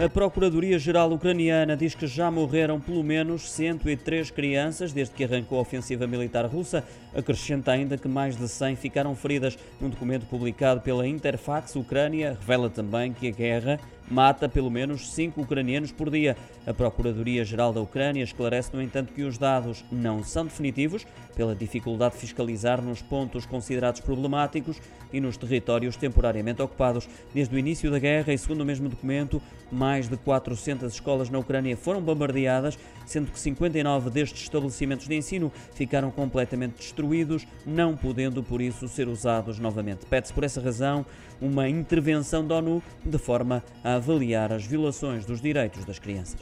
A Procuradoria-Geral Ucraniana diz que já morreram pelo menos 103 crianças desde que arrancou a ofensiva militar russa. Acrescenta ainda que mais de 100 ficaram feridas. Num documento publicado pela Interfax Ucrânia, revela também que a guerra mata pelo menos cinco ucranianos por dia. A Procuradoria-Geral da Ucrânia esclarece, no entanto, que os dados não são definitivos, pela dificuldade de fiscalizar nos pontos considerados problemáticos e nos territórios temporariamente ocupados. Desde o início da guerra, e segundo o mesmo documento, mais de 400 escolas na Ucrânia foram bombardeadas, sendo que 59 destes estabelecimentos de ensino ficaram completamente destruídos, não podendo por isso ser usados novamente. Pede-se por essa razão uma intervenção da ONU de forma a avaliar as violações dos direitos das crianças.